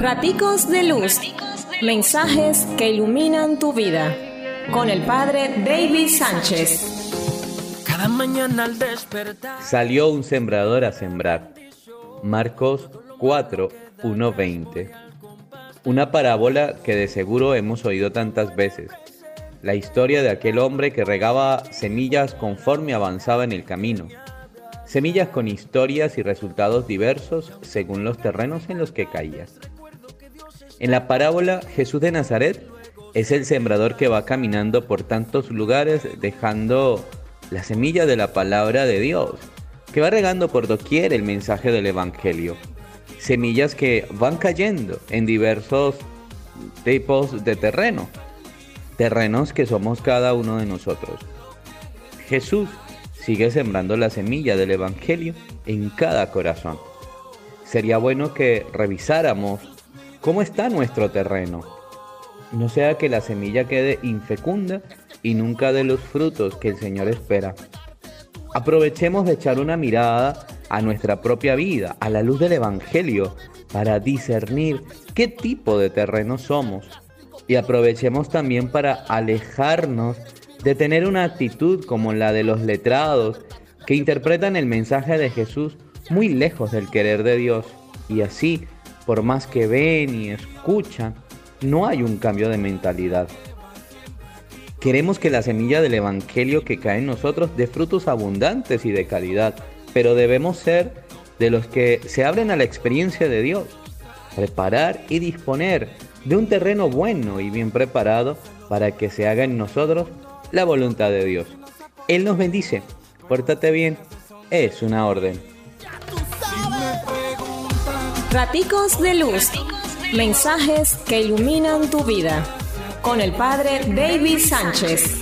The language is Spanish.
Raticos de Luz. Mensajes que iluminan tu vida. Con el padre David Sánchez. Cada mañana al despertar. Salió un sembrador a sembrar. Marcos 4, 1, 20. Una parábola que de seguro hemos oído tantas veces. La historia de aquel hombre que regaba semillas conforme avanzaba en el camino. Semillas con historias y resultados diversos según los terrenos en los que caía. En la parábola, Jesús de Nazaret es el sembrador que va caminando por tantos lugares dejando la semilla de la palabra de Dios, que va regando por doquier el mensaje del Evangelio. Semillas que van cayendo en diversos tipos de terreno, terrenos que somos cada uno de nosotros. Jesús sigue sembrando la semilla del Evangelio en cada corazón. Sería bueno que revisáramos cómo está nuestro terreno. No sea que la semilla quede infecunda y nunca dé los frutos que el Señor espera. Aprovechemos de echar una mirada a nuestra propia vida, a la luz del Evangelio, para discernir qué tipo de terreno somos. Y aprovechemos también para alejarnos de tener una actitud como la de los letrados que interpretan el mensaje de Jesús muy lejos del querer de Dios y así, por más que ven y escuchan, no hay un cambio de mentalidad. Queremos que la semilla del Evangelio que cae en nosotros dé frutos abundantes y de calidad, pero debemos ser de los que se abren a la experiencia de Dios, preparar y disponer de un terreno bueno y bien preparado para que se haga en nosotros la voluntad de Dios. Él nos bendice. Pórtate bien. Es una orden. Raticos de luz. Mensajes que iluminan tu vida. Con el padre David Sánchez.